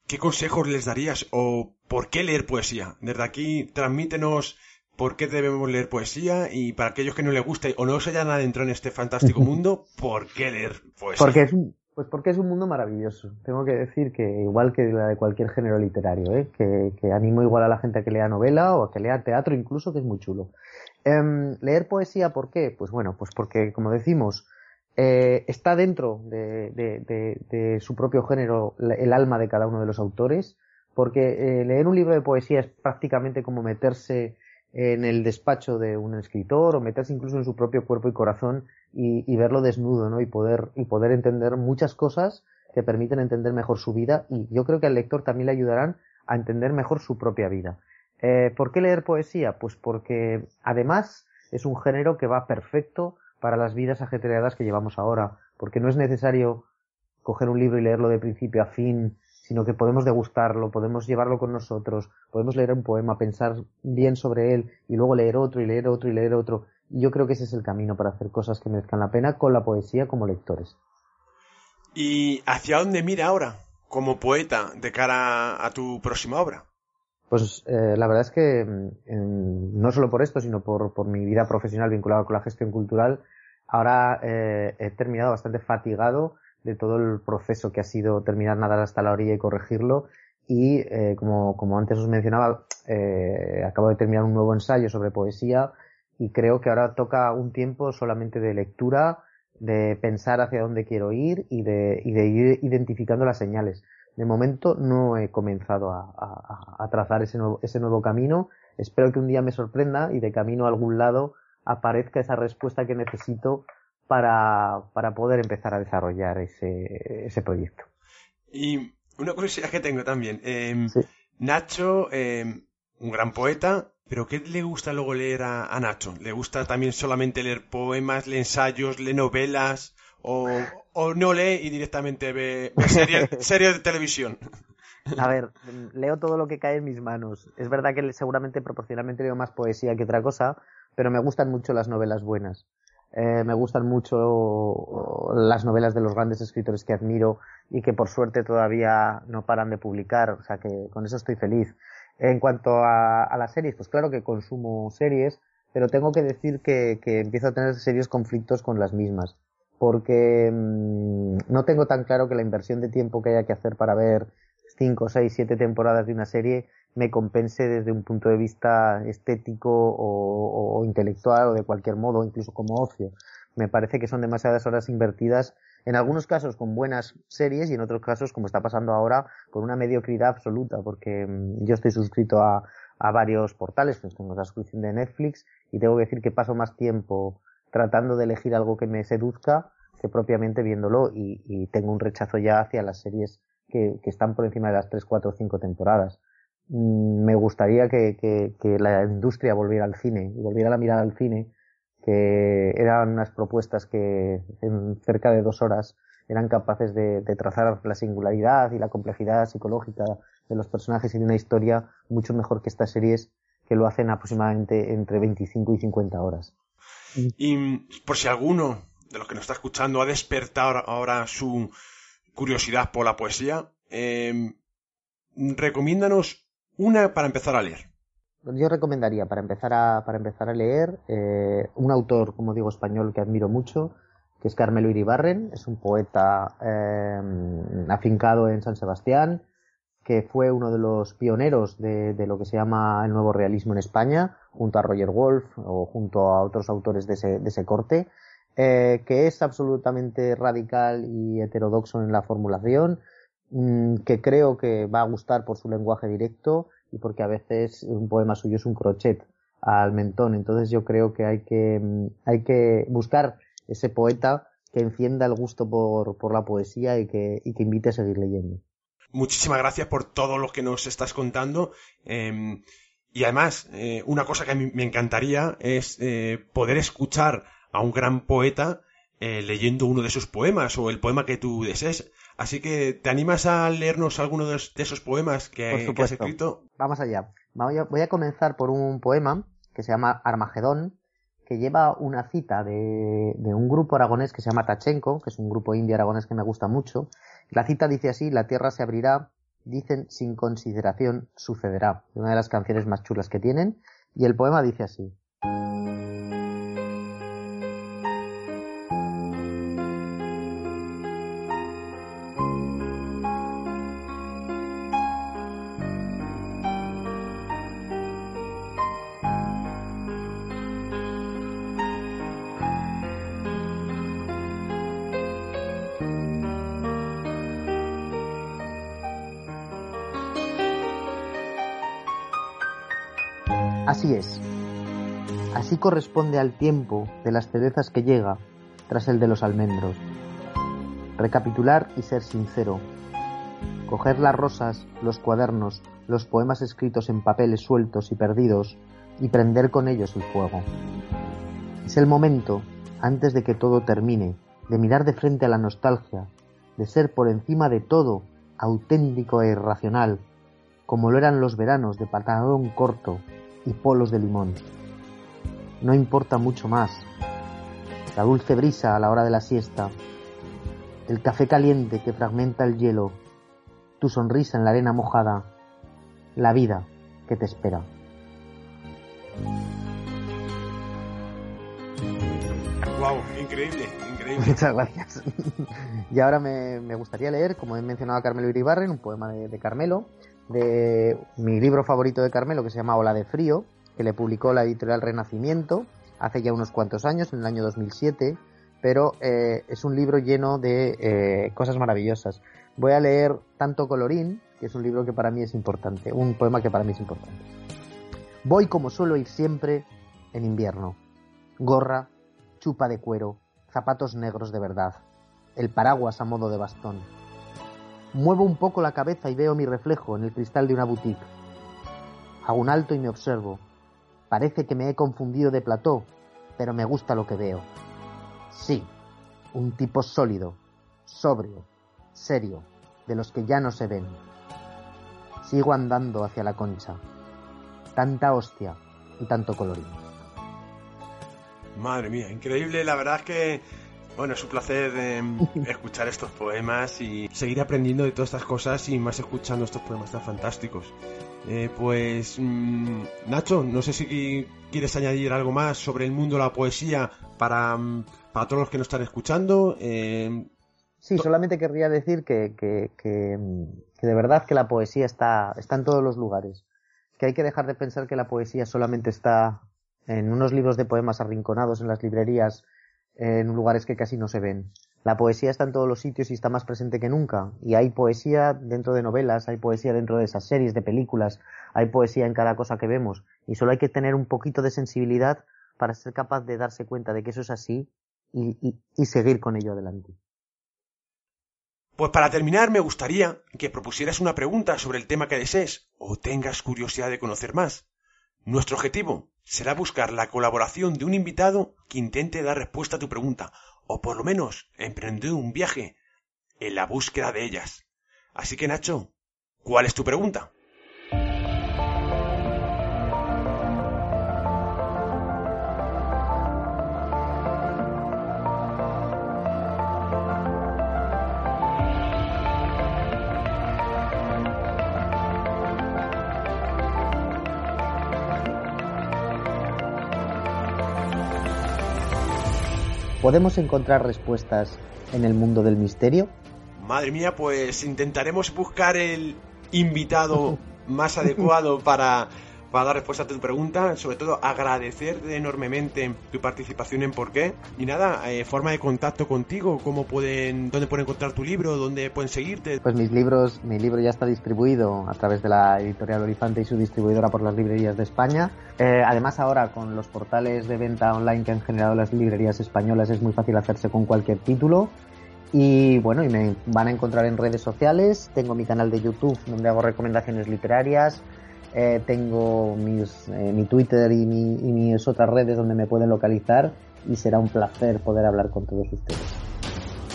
¿qué consejos les darías o por qué leer poesía? Desde aquí, transmítenos por qué debemos leer poesía y para aquellos que no les guste o no se hayan adentrado en este fantástico mundo, ¿por qué leer poesía? Porque es un, pues porque es un mundo maravilloso. Tengo que decir que igual que la de cualquier género literario, ¿eh? que, que animo igual a la gente a que lea novela o a que lea teatro incluso, que es muy chulo. Eh, leer poesía, ¿por qué? Pues bueno, pues porque, como decimos, eh, está dentro de, de, de, de, su propio género el alma de cada uno de los autores, porque eh, leer un libro de poesía es prácticamente como meterse en el despacho de un escritor o meterse incluso en su propio cuerpo y corazón y, y, verlo desnudo, ¿no? Y poder, y poder entender muchas cosas que permiten entender mejor su vida y yo creo que al lector también le ayudarán a entender mejor su propia vida. Eh, ¿Por qué leer poesía? Pues porque además es un género que va perfecto para las vidas ajetreadas que llevamos ahora, porque no es necesario coger un libro y leerlo de principio a fin, sino que podemos degustarlo, podemos llevarlo con nosotros, podemos leer un poema, pensar bien sobre él y luego leer otro y leer otro y leer otro. Y yo creo que ese es el camino para hacer cosas que merezcan la pena con la poesía como lectores. ¿Y hacia dónde mira ahora como poeta de cara a tu próxima obra? Pues eh, la verdad es que mm, no solo por esto, sino por, por, mi vida profesional vinculada con la gestión cultural, ahora eh, he terminado bastante fatigado de todo el proceso que ha sido terminar nadar hasta la orilla y corregirlo. Y eh, como, como antes os mencionaba, eh, acabo de terminar un nuevo ensayo sobre poesía y creo que ahora toca un tiempo solamente de lectura, de pensar hacia dónde quiero ir y de, y de ir identificando las señales de momento no he comenzado a, a, a, trazar ese nuevo, ese nuevo camino. Espero que un día me sorprenda y de camino a algún lado aparezca esa respuesta que necesito para, para poder empezar a desarrollar ese, ese proyecto. Y una curiosidad que tengo también. Eh, sí. Nacho, eh, un gran poeta, pero ¿qué le gusta luego leer a, a, Nacho? ¿Le gusta también solamente leer poemas, lee ensayos, lee novelas? ¿O, o no lee y directamente ve, ve series, series de televisión. A ver, leo todo lo que cae en mis manos. Es verdad que seguramente proporcionalmente leo más poesía que otra cosa, pero me gustan mucho las novelas buenas. Eh, me gustan mucho las novelas de los grandes escritores que admiro y que por suerte todavía no paran de publicar, o sea que con eso estoy feliz. En cuanto a, a las series, pues claro que consumo series, pero tengo que decir que, que empiezo a tener serios conflictos con las mismas porque mmm, no tengo tan claro que la inversión de tiempo que haya que hacer para ver cinco, seis, siete temporadas de una serie me compense desde un punto de vista estético o, o, intelectual o de cualquier modo, incluso como ocio. Me parece que son demasiadas horas invertidas, en algunos casos con buenas series y en otros casos, como está pasando ahora, con una mediocridad absoluta, porque mmm, yo estoy suscrito a, a varios portales, pues tengo la suscripción de Netflix y tengo que decir que paso más tiempo tratando de elegir algo que me seduzca que propiamente viéndolo y, y tengo un rechazo ya hacia las series que, que, están por encima de las 3, 4, 5 temporadas. Mm, me gustaría que, la industria volviera al cine, volviera la mirada al cine, que eran unas propuestas que en cerca de dos horas eran capaces de, de trazar la singularidad y la complejidad psicológica de los personajes y de una historia mucho mejor que estas series que lo hacen aproximadamente entre 25 y 50 horas. Y por si alguno de los que nos está escuchando ha despertado ahora su curiosidad por la poesía, eh, recomiéndanos una para empezar a leer. Yo recomendaría para empezar a, para empezar a leer eh, un autor, como digo, español que admiro mucho, que es Carmelo Iribarren, es un poeta eh, afincado en San Sebastián, que fue uno de los pioneros de, de, lo que se llama el nuevo realismo en España, junto a Roger Wolf o junto a otros autores de ese, de ese corte, eh, que es absolutamente radical y heterodoxo en la formulación, mmm, que creo que va a gustar por su lenguaje directo y porque a veces un poema suyo es un crochet al mentón. Entonces yo creo que hay que, hay que buscar ese poeta que encienda el gusto por, por la poesía y que, y que invite a seguir leyendo. Muchísimas gracias por todo lo que nos estás contando. Em, y además, eh, una cosa que a me encantaría es eh, poder escuchar a un gran poeta eh, leyendo uno de sus poemas o el poema que tú desees. Así que, ¿te animas a leernos alguno de, esos poemas que, has escrito? Vamos allá. Voy a, comenzar por un poema que se llama Armagedón, que lleva una cita de, de, un grupo aragonés que se llama Tachenko, que es un grupo indio aragonés que me gusta mucho. La cita dice así, la tierra se abrirá dicen sin consideración sucederá, una de las canciones más chulas que tienen, y el poema dice así. Así corresponde al tiempo de las cerezas que llega tras el de los almendros. Recapitular y ser sincero. Coger las rosas, los cuadernos, los poemas escritos en papeles sueltos y perdidos y prender con ellos el fuego. Es el momento, antes de que todo termine, de mirar de frente a la nostalgia, de ser por encima de todo auténtico e irracional, como lo eran los veranos de pantalón corto, y polos de limón. No importa mucho más. La dulce brisa a la hora de la siesta, el café caliente que fragmenta el hielo, tu sonrisa en la arena mojada, la vida que te espera. Wow, increíble, increíble. Muchas gracias. y ahora me, gustaría leer, como he mencionado a Carmelo Iribarren, un poema de Carmelo, de mi libro favorito de Carmelo, que se llama Ola de Frío, que le publicó la editorial Renacimiento hace ya unos cuantos años, en el año 2007, pero eh, es un libro lleno de eh, cosas maravillosas. Voy a leer Tanto Colorín, que es un libro que para mí es importante, un poema que para mí es importante. Voy como suelo ir siempre en invierno. Gorra, chupa de cuero, zapatos negros de verdad, el paraguas a modo de bastón Muevo un poco la cabeza y veo mi reflejo en el cristal de una boutique. Hago un alto y me observo. Parece que me he confundido de plató, pero me gusta lo que veo. Sí, un tipo sólido, sobrio, serio, de los que ya no se ven. Sigo andando hacia la concha. Tanta hostia y tanto colorín. Madre mía, increíble. La verdad es que bueno, es un placer em, escuchar estos poemas y seguir aprendiendo de todas estas cosas y más escuchando estos poemas tan fantásticos. Eh, pues, mm, Nacho, no sé si quieres añadir algo más sobre el mundo de la poesía para, mm, para todos los que nos están escuchando. Em, sí, solamente querría decir que, que, que, que, de verdad que la poesía está, está en todos los lugares. Que hay que dejar de pensar que la poesía solamente está en unos libros de poemas arrinconados en las librerías en lugares que casi no se ven. La poesía está en todos los sitios y está más presente que nunca. Y hay poesía dentro de novelas, hay poesía dentro de esas series de películas, hay poesía en cada cosa que vemos. Y solo hay que tener un poquito de sensibilidad para ser capaz de darse cuenta de que eso es así y, y seguir con ello adelante. Pues para terminar me gustaría que propusieras una pregunta sobre el tema que desees o tengas curiosidad de conocer más. Nuestro objetivo será buscar la colaboración de un invitado que intente dar respuesta a tu pregunta, o por lo menos emprender un viaje en la búsqueda de ellas. Así que Nacho, ¿cuál es tu pregunta? ¿Podemos encontrar respuestas en el mundo del misterio? Madre mía, pues intentaremos buscar el invitado más adecuado para, para dar respuesta a tu pregunta. Sobre todo, agradecerte enormemente tu participación en Por qué. Y nada, eh, forma de contacto contigo, cómo pueden, dónde pueden encontrar tu libro, dónde pueden seguirte. Pues mis libros, mi libro ya está distribuido a través de la editorial Horizonte y su distribuidora por las librerías de España. Eh, además, ahora con los portales de venta online que han generado las librerías españolas es muy fácil hacerse con cualquier título. Y bueno, y me van a encontrar en redes sociales. Tengo mi canal de YouTube donde hago recomendaciones literarias. Eh, tengo mis, eh, mi Twitter y, mi, y mis otras redes donde me pueden localizar. Y será un placer poder hablar con todos ustedes.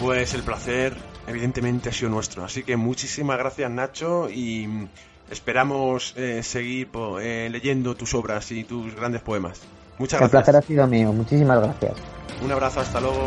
Pues el placer, evidentemente, ha sido nuestro. Así que muchísimas gracias, Nacho. Y esperamos eh, seguir po- eh, leyendo tus obras y tus grandes poemas. Muchas El placer ha gracias. sido mío. Muchísimas gracias. Un abrazo, hasta luego.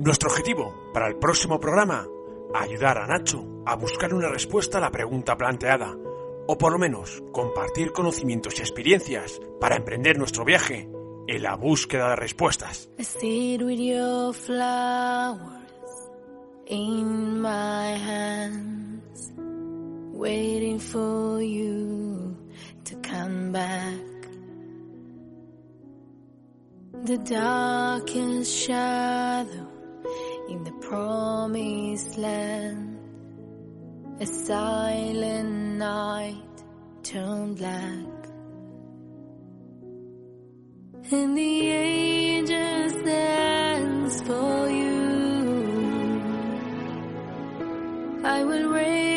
Nuestro objetivo para el próximo programa, ayudar a Nacho a buscar una respuesta a la pregunta planteada, o por lo menos compartir conocimientos y experiencias para emprender nuestro viaje en la búsqueda de respuestas. In the promised land, a silent night turned black. And the angels dance for you. I will raise